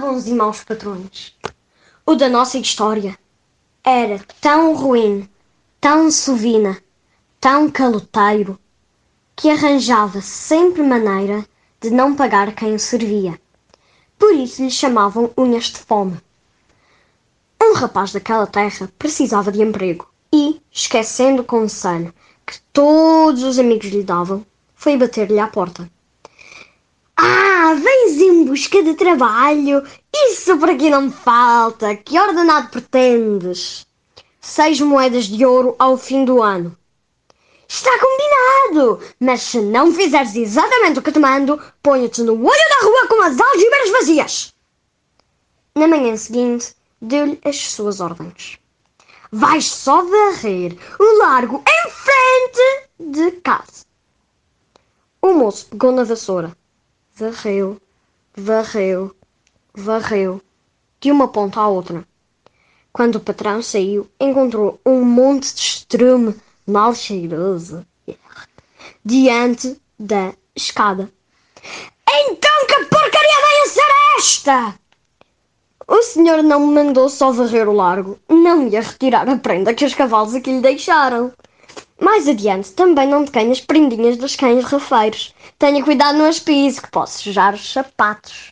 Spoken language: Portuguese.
Bons e maus patrões! O da nossa história era tão ruim, tão sovina, tão caloteiro, que arranjava sempre maneira de não pagar quem o servia. Por isso lhe chamavam unhas de fome. Um rapaz daquela terra precisava de emprego e, esquecendo o conselho que todos os amigos lhe davam, foi bater-lhe à porta. Em busca de trabalho? Isso por aqui não me falta. Que ordenado pretendes? Seis moedas de ouro ao fim do ano. Está combinado! Mas se não fizeres exatamente o que te mando, ponho-te no olho da rua com as algemas vazias! Na manhã seguinte, deu-lhe as suas ordens. Vais só varrer o largo em frente de casa. O moço pegou na vassoura, varreu, varreu, varreu, de uma ponta à outra. Quando o patrão saiu, encontrou um monte de estrume mal cheiroso diante da escada. Então que porcaria vai ser esta? O senhor não me mandou só varrer o largo, não ia retirar a prenda que os cavalos aqui lhe deixaram. Mais adiante, também não te as prendinhas dos cães rafeiros. Tenha cuidado no aspiso, que posso sujar os sapatos.